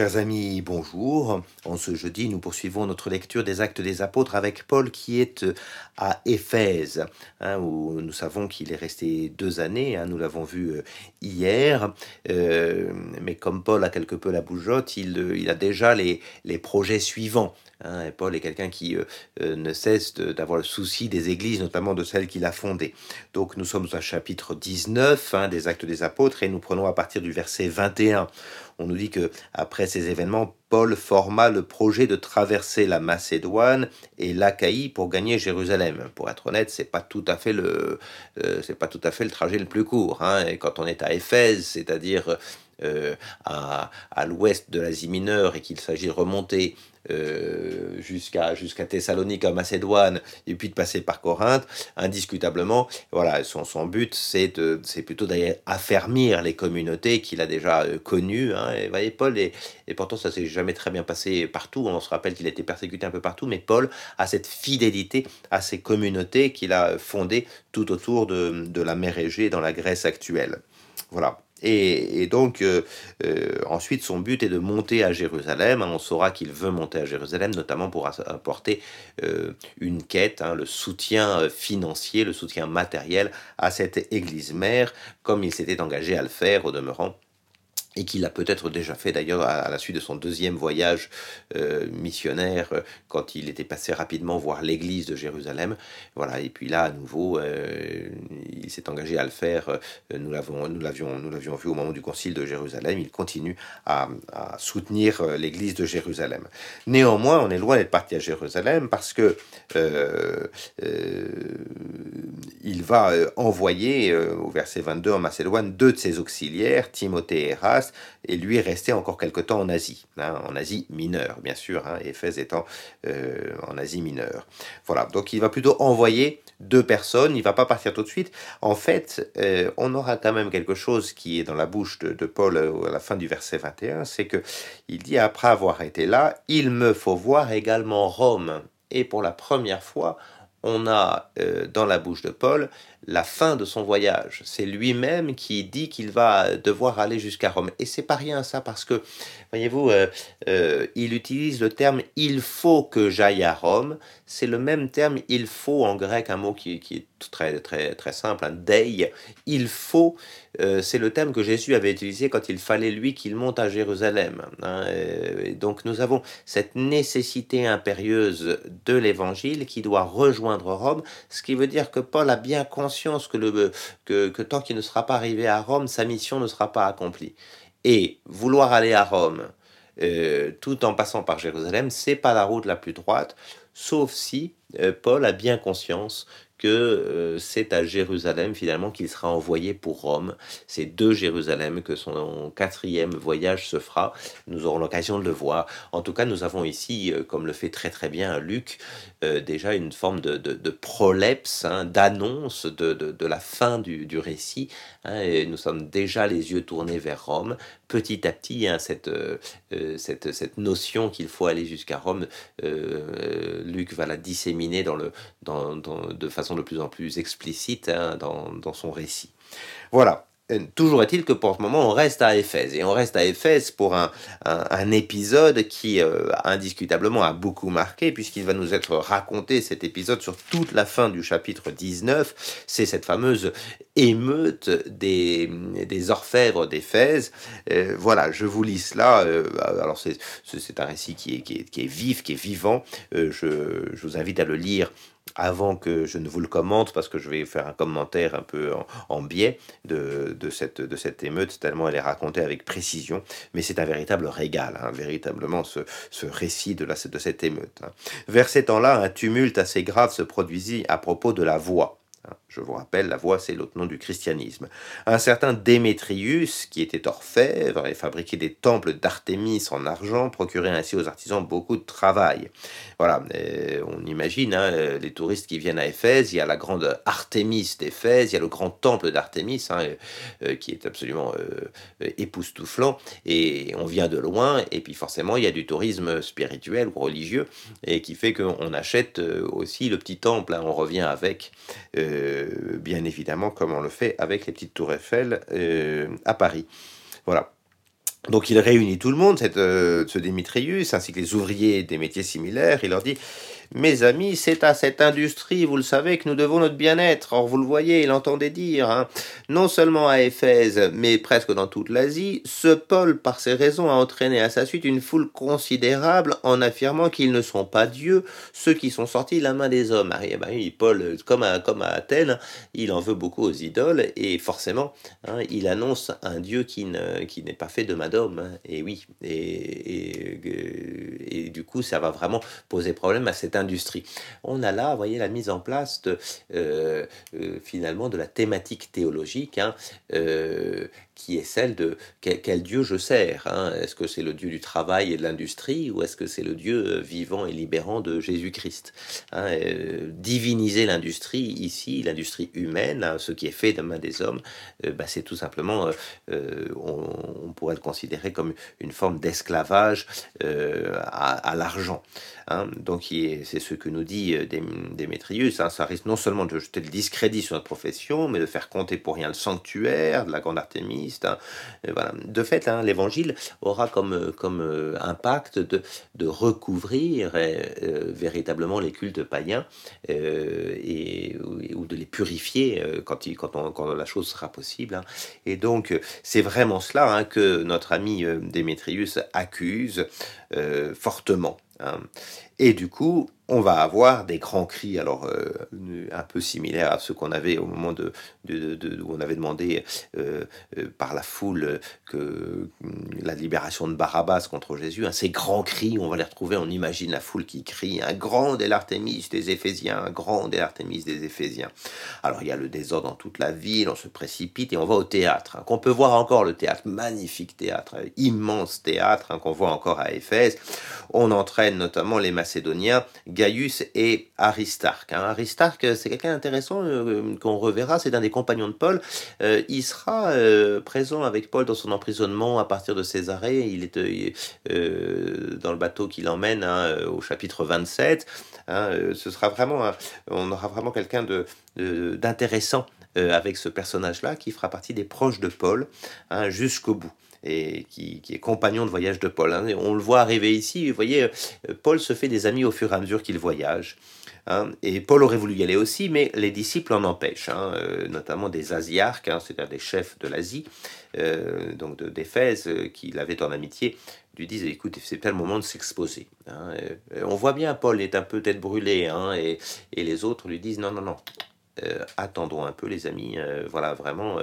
Chers amis, bonjour. En ce jeudi, nous poursuivons notre lecture des Actes des Apôtres avec Paul qui est euh, à Éphèse, hein, où nous savons qu'il est resté deux années, hein, nous l'avons vu euh, hier, euh, mais comme Paul a quelque peu la bougeotte, il, a déjà les, projets suivants. Hein, et Paul est quelqu'un qui ne cesse d'avoir le souci des églises, notamment de celles qu'il a fondées. Donc nous sommes au chapitre 19 des Actes des Apôtres et nous prenons à partir du verset 21 on nous dit que après ces événements, Paul forma le projet de traverser la Macédoine et l'Achaïe pour gagner Jérusalem. Pour être honnête, c'est pas tout à fait le, euh, c'est pas tout à fait le trajet le plus court. Hein. Et quand on est à Éphèse, c'est-à-dire euh, à, l'ouest de l'Asie mineure et qu'il s'agit de remonter euh, jusqu'à jusqu'à Thessalonique en Macédoine et puis de passer par Corinthe, indiscutablement, voilà, son, son but c'est plutôt d'aller affermir les communautés qu'il a déjà euh, connues. Hein, et, voyez, Paul et, pourtant ça s'est jamais très bien passé partout. On se rappelle qu'il a été persécuté un peu partout, mais Paul a cette fidélité à ces communautés qu'il a fondées tout autour de, de la mer Égée dans la Grèce actuelle. Voilà. Et, donc, euh, euh, ensuite, son but est de monter à Jérusalem. On saura qu'il veut monter à Jérusalem, notamment pour apporter euh, une quête, hein, le soutien financier, le soutien matériel à cette église mère, comme il s'était engagé à le faire au demeurant et qu'il a peut-être déjà fait d'ailleurs à, la suite de son deuxième voyage euh, missionnaire, euh, quand il était passé rapidement voir l'église de Jérusalem. Voilà, et puis là, à nouveau, euh, il s'est engagé à le faire. nous l'avions, vu au moment du concile de Jérusalem. Il continue à, soutenir l'église de Jérusalem. Néanmoins, on est loin d'être parti à Jérusalem parce que il va envoyer, au verset 22 en Macédoine, deux de ses auxiliaires, Timothée et Et lui est resté encore quelque temps en Asie, hein, en Asie mineure, bien sûr, hein, Éphèse étant euh, en Asie mineure. Voilà, donc il va plutôt envoyer deux personnes, il va pas partir tout de suite. En fait, euh, on aura quand même quelque chose qui est dans la bouche de, de Paul euh, à la fin du verset 21, c'est que il dit après avoir été là, il me faut voir également Rome. Et pour la première fois, on a dans la bouche de Paul la fin de son voyage. C'est lui-même qui dit qu'il va devoir aller jusqu'à Rome. Et c'est pas rien ça parce que, voyez-vous, euh, euh, il utilise le terme il faut que j'aille à Rome. C'est le même terme il faut en grec, un mot qui, est très très très simple, un dei. Il faut, euh, c'est le terme que Jésus avait utilisé quand il fallait lui qu'il monte à Jérusalem. Hein. donc nous avons cette nécessité impérieuse de l'évangile qui doit rejoindre Rome, ce qui veut dire que Paul a bien conscience que, que, tant qu'il ne sera pas arrivé à Rome, sa mission ne sera pas accomplie. Et vouloir aller à Rome euh, tout en passant par Jérusalem, c'est pas la route la plus droite, sauf si euh, Paul a bien conscience que euh, c'est à Jérusalem finalement qu'il sera envoyé pour Rome. C'est de Jérusalem que son quatrième voyage se fera. Nous aurons l'occasion de le voir. En tout cas, nous avons ici, euh, comme le fait très très bien Luc, euh, déjà une forme de, de, prolepse, hein, d'annonce de, de, la fin du, du récit. Hein, et nous sommes déjà les yeux tournés vers Rome. Petit à petit, hein, cette, cette, cette, notion qu'il faut aller jusqu'à Rome, Luc va la disséminer dans le, dans, de façon de plus en plus explicite hein, dans, son récit. Voilà. Euh, toujours est-il que pour ce moment, on reste à Éphèse. Et on reste à Éphèse pour un, épisode qui, euh, indiscutablement, a beaucoup marqué, puisqu'il va nous être raconté, cet épisode, sur toute la fin du chapitre 19. C'est cette fameuse émeute des, orfèvres d'Éphèse. Euh, voilà, je vous lis cela. alors, c'est un récit qui est, vif, qui est vivant. je vous invite à le lire avant que je ne vous le commente, parce que je vais faire un commentaire un peu en, biais de, cette, émeute, tellement elle est racontée avec précision, mais c'est un véritable régal, hein, véritablement, ce, récit de, de cette émeute. Hein. Vers ces temps-là, un tumulte assez grave se produisit à propos de la voix. Hein, je vous rappelle, la voix, c'est l'autre nom du christianisme. Un certain Démétrius, qui était orfèvre et fabriquait des temples d'Artémis en argent, procurait ainsi aux artisans beaucoup de travail. Voilà, on imagine hein, les touristes qui viennent à Éphèse, il y a la grande Artémis d'Éphèse, il y a le grand temple d'Artémis, hein, euh, qui est absolument euh, époustouflant, et on vient de loin, et puis forcément, il y a du tourisme spirituel ou religieux, et qui fait qu'on achète euh, aussi le petit temple, on revient avec. Bien évidemment comme on le fait avec les petites tours Eiffel euh, à Paris. Voilà. Donc il réunit tout le monde, euh, ce Démétrius, ainsi que les ouvriers des métiers similaires. Il leur dit mes amis, c'est à cette industrie, vous le savez, que nous devons notre bien-être. Or, vous le voyez, il entendait dire, hein, non seulement à Éphèse, mais presque dans toute l'Asie, ce Paul, par ses raisons, a entraîné à sa suite une foule considérable en affirmant qu'ils ne sont pas dieux, ceux qui sont sortis de la main des hommes. Ah, bah Paul, comme à, comme à Athènes, il en veut beaucoup aux idoles, et forcément, hein, il annonce un dieu qui, ne, qui n'est pas fait de main d'homme. Hein. et oui, et, et, et, du coup, ça va vraiment poser problème à cette industrie. On a là, vous voyez, la mise en place de, euh, euh, finalement de la thématique théologique hein, euh, qui est celle de quel, Dieu je sers. Hein? Est-ce que c'est le Dieu du travail et de l'industrie ou est-ce que c'est le Dieu vivant et libérant de Jésus-Christ hein, Diviniser l'industrie ici, l'industrie humaine, ce qui est fait de main des hommes, bah, c'est tout simplement, on, pourrait le considérer comme une forme d'esclavage à, l'argent. donc c'est ce que nous dit euh, Démétrius, hein, ça risque non seulement de jeter le discrédit sur notre profession, mais de faire compter pour rien le sanctuaire de la grande Hein. voilà. De fait, hein, l'évangile aura comme, euh, euh, impact de, recouvrir véritablement les cultes païens et, ou de les purifier quand, la chose sera possible. Et donc, c'est vraiment cela que notre ami Démétrius accuse fortement. Et du coup, on va avoir des grands cris, alors euh, un peu similaires à ceux qu'on avait au moment de, où on avait demandé euh, euh, par la foule que la libération de Barabbas contre Jésus. Hein, ces grands cris, on va les retrouver, on imagine la foule qui crie un grand est l'Artémis des Éphésiens, un grand est l'Artémis des Éphésiens. Alors il y a le désordre dans toute la ville, on se précipite et on va au théâtre, hein, qu'on peut voir encore le théâtre, magnifique théâtre, immense théâtre hein, qu'on voit encore à Éphèse. On entraîne notamment les Macédoniens Gaius et Aristarque. Hein. Aristarque, c'est quelqu'un intéressant euh, qu'on reverra, c'est un des compagnons de Paul. Euh, il sera euh, présent avec Paul dans son emprisonnement à partir de Césarée. Il est dans le bateau qui l'emmène hein, au chapitre 27. Hein. ce sera vraiment, on aura vraiment quelqu'un d'intéressant avec ce personnage-là qui fera partie des proches de Paul jusqu'au bout et qui, est compagnon de voyage de Paul. Hein. On le voit arriver ici, vous voyez, euh, Paul se fait des amis au fur et à mesure qu'il voyage. Hein. et Paul aurait voulu y aller aussi, mais les disciples en empêchent, hein, euh, notamment des Asiarques, c'est-à-dire des chefs de l'Asie, euh, donc d'Éphèse, qui l'avaient en amitié, lui disent écoute, c'est pas le moment de s'exposer. on voit bien, Paul est un peu tête brûlée, et, et les autres lui disent non, non, non, euh, attendons un peu les amis, euh, voilà vraiment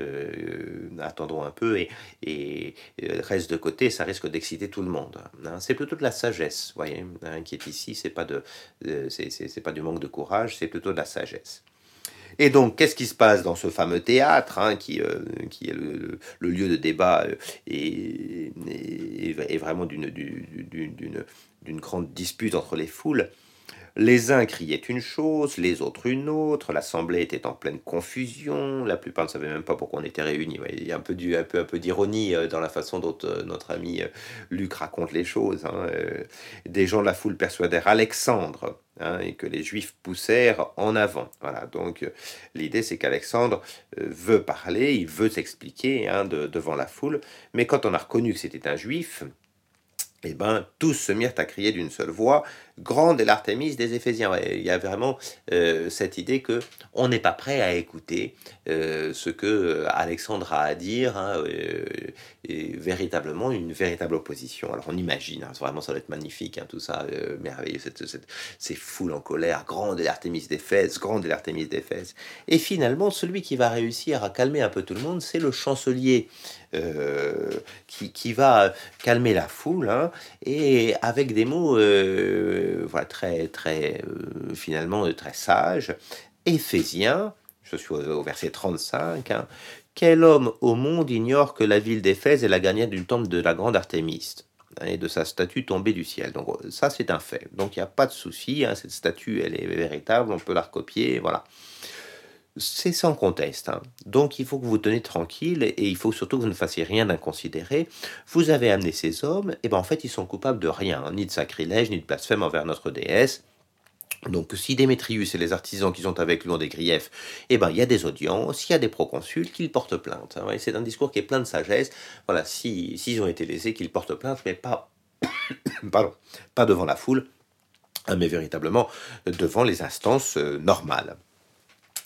euh, attendons un peu et, reste de côté, ça risque d'exciter tout le monde. Hein. C'est plutôt de la sagesse, voyez, hein, qui est ici, c'est pas de c'est pas du manque de courage, c'est plutôt de la sagesse. Et donc, qu'est-ce qui se passe dans ce fameux théâtre, hein, qui, qui est le, lieu de débat et vraiment d'une grande dispute entre les foules? Les uns criaient une chose, les autres une autre, l'assemblée était en pleine confusion, la plupart ne savaient même pas pourquoi on était réunis. Il y a un peu, un peu, d'ironie euh, dans la façon dont euh, notre ami euh, Luc raconte les choses. Hein, des gens de la foule persuadèrent Alexandre hein, et que les Juifs poussèrent en avant. Voilà, donc l'idée c'est qu'Alexandre veut parler, il veut s'expliquer hein, devant la foule, mais quand on a reconnu que c'était un Juif, eh ben, tous se mirent à crier d'une seule voix grande est l'Artémis des Éphésiens. il y a vraiment euh, cette idée que on n'est pas prêt à écouter euh, ce que euh, Alexandre a à dire, hein, et véritablement une véritable opposition. Alors on imagine, hein, vraiment ça doit être magnifique, hein, tout ça, merveilleux, cette, cette, ces foules en colère, grande est l'Artémis d'Éphèse, grande est l'Artémis d'Éphèse. Et finalement, celui qui va réussir à calmer un peu tout le monde, c'est le chancelier. qui, qui, va calmer la foule et avec des mots voilà, très, très, euh, finalement, très sage. Éphésiens, je suis au, verset 35, hein. quel homme au monde ignore que la ville d'Éphèse est la gagnante d'une tombe de la grande Artémiste hein, et de sa statue tombée du ciel. Donc ça, c'est un fait. Donc il n'y a pas de souci, hein. cette statue, elle est véritable, on peut la recopier, voilà c'est sans conteste. Hein. Donc il faut que vous tenez tranquille et il faut surtout que vous ne fassiez rien d'inconsidéré. Vous avez amené ces hommes, et ben en fait ils sont coupables de rien, hein, ni de sacrilège, ni de blasphème envers notre déesse. Donc, si Démétrius et les artisans qui sont avec lui ont des griefs, eh ben, il y a des audiences, il y a des proconsuls qui portent plainte. Hein. C'est un discours qui est plein de sagesse. Voilà, s'ils si, ont été lésés, qu'ils portent plainte, mais pas, pas devant la foule, mais véritablement devant les instances euh, normales.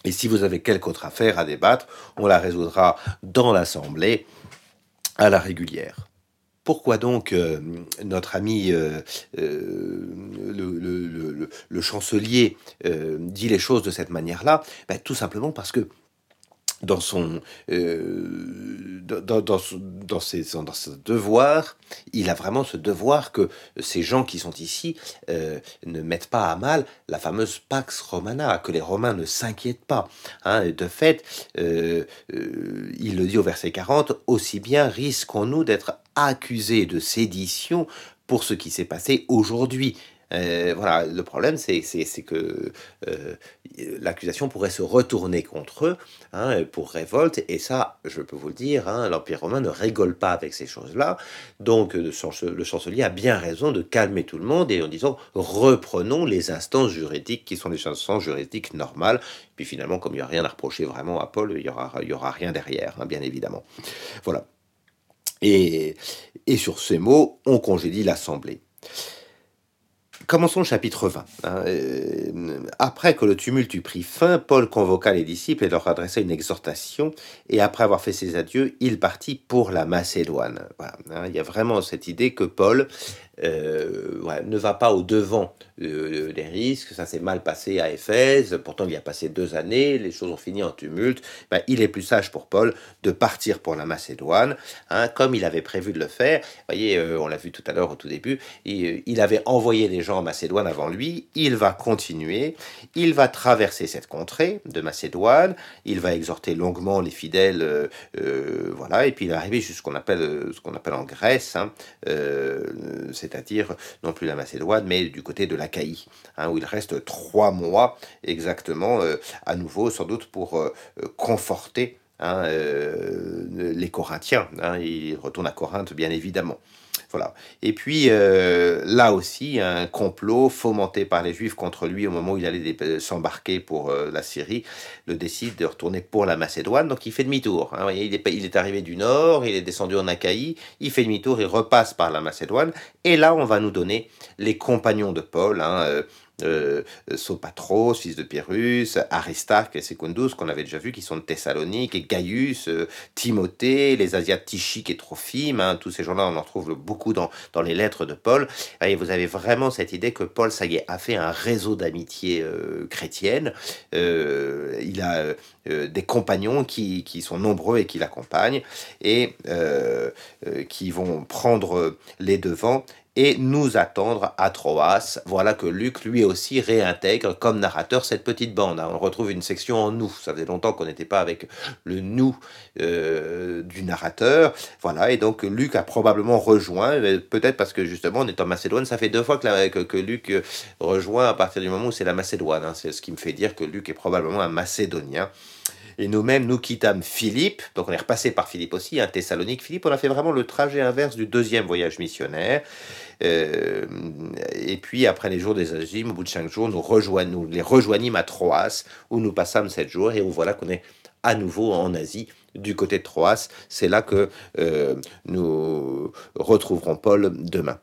Et si vous avez quelque autre affaire à débattre, on la résoudra dans l'Assemblée à la régulière. Pourquoi donc euh, notre ami euh, euh, le, chancelier dit les choses de cette manière-là? Ben, Tout simplement parce que dans son, euh, dans, dans, ses, dans devoir, il a vraiment ce devoir que ces gens qui sont ici euh, ne mettent pas à mal la fameuse Pax Romana, que les Romains ne s'inquiètent pas. Hein. De fait, euh, il le dit au verset 40, aussi bien risquons-nous d'être accusés de sédition pour ce qui s'est passé aujourd'hui. Euh, voilà, le problème, c'est que euh, l'accusation pourrait se retourner contre eux hein, pour révolte, et ça, je peux vous le dire, hein, l'Empire romain ne rigole pas avec ces choses-là. Donc, le, chancelier a bien raison de calmer tout le monde et en disant reprenons les instances juridiques qui sont les instances juridiques normales. Puis finalement, comme il n'y a rien à reprocher vraiment à Paul, il n'y aura, y aura rien derrière, hein, bien évidemment. Voilà. Et sur ces mots, on congédie l'Assemblée. Commençons le chapitre 20. Hein. Après que le tumulte eut pris fin, Paul convoqua les disciples et leur adressa une exhortation, et après avoir fait ses adieux, il partit pour la Macédoine. Hein. Il y a vraiment cette idée que Paul euh, ne va pas au devant euh, des risques. Ça s'est mal passé à Éphèse. Pourtant, il y a passé deux années. Les choses ont fini en tumulte. Ben, il est plus sage pour Paul de partir pour la Macédoine, hein, comme il avait prévu de le faire. Vous voyez, euh, on l'a vu tout à l'heure au tout début. Il, avait envoyé des gens en Macédoine avant lui. Il va continuer. Il va traverser cette contrée de Macédoine. Il va exhorter longuement les fidèles. voilà. Et puis il est arrivé jusqu'à ce qu'on appelle, ce appelle en Grèce. Hein, c'est-à-dire non plus la Macédoine, mais du côté de l'Achaïe, hein, où il reste trois mois exactement, euh, à nouveau sans doute pour euh, conforter hein, euh, les Corinthiens. Hein, il retourne à Corinthe, bien évidemment. Voilà. Et puis euh, là aussi, un complot fomenté par les Juifs contre lui au moment où il allait s'embarquer pour euh, la Syrie, le décide de retourner pour la Macédoine. Donc il fait demi-tour. Hein. Il, est, arrivé du nord, il est descendu en Achaïe, il fait demi-tour, il repasse par la Macédoine. Et là, on va nous donner les compagnons de Paul. Hein, euh, euh, Sopatros, fils de Pyrrhus, Aristarque et Secundus, qu'on avait déjà vu, qui sont de Thessalonique, et Gaius, euh, Timothée, les Asiates Tichiques et Trophime, hein, tous ces gens-là, on en trouve beaucoup dans, dans les lettres de Paul. Et vous avez vraiment cette idée que Paul, ça y est, a fait un réseau d'amitié euh, chrétienne. Euh, il a des compagnons qui, qui, sont nombreux et qui l'accompagnent et qui vont prendre les devants et nous attendre à Troas. Voilà que Luc lui aussi réintègre comme narrateur cette petite bande. Hein. On retrouve une section en nous. Ça faisait longtemps qu'on n'était pas avec le nous euh, du narrateur. Voilà, et donc Luc a probablement rejoint, peut-être parce que justement on est en Macédoine. Ça fait deux fois que, que, Luc euh, rejoint à partir du moment où c'est la Macédoine. Hein. C'est ce qui me fait dire que Luc est probablement un Macédonien. Et nous-mêmes, nous quittâmes Philippe, donc on est repassé par Philippe aussi, un Thessalonique. Philippe, on a fait vraiment le trajet inverse du deuxième voyage missionnaire. Euh, et puis, après les jours des Agimes, au bout de cinq jours, nous, rejoignons, les rejoignîmes à Troas, où nous passâmes sept jours, et où voilà qu'on est à nouveau en Asie, du côté de Troas. C'est là que euh, nous retrouverons Paul demain.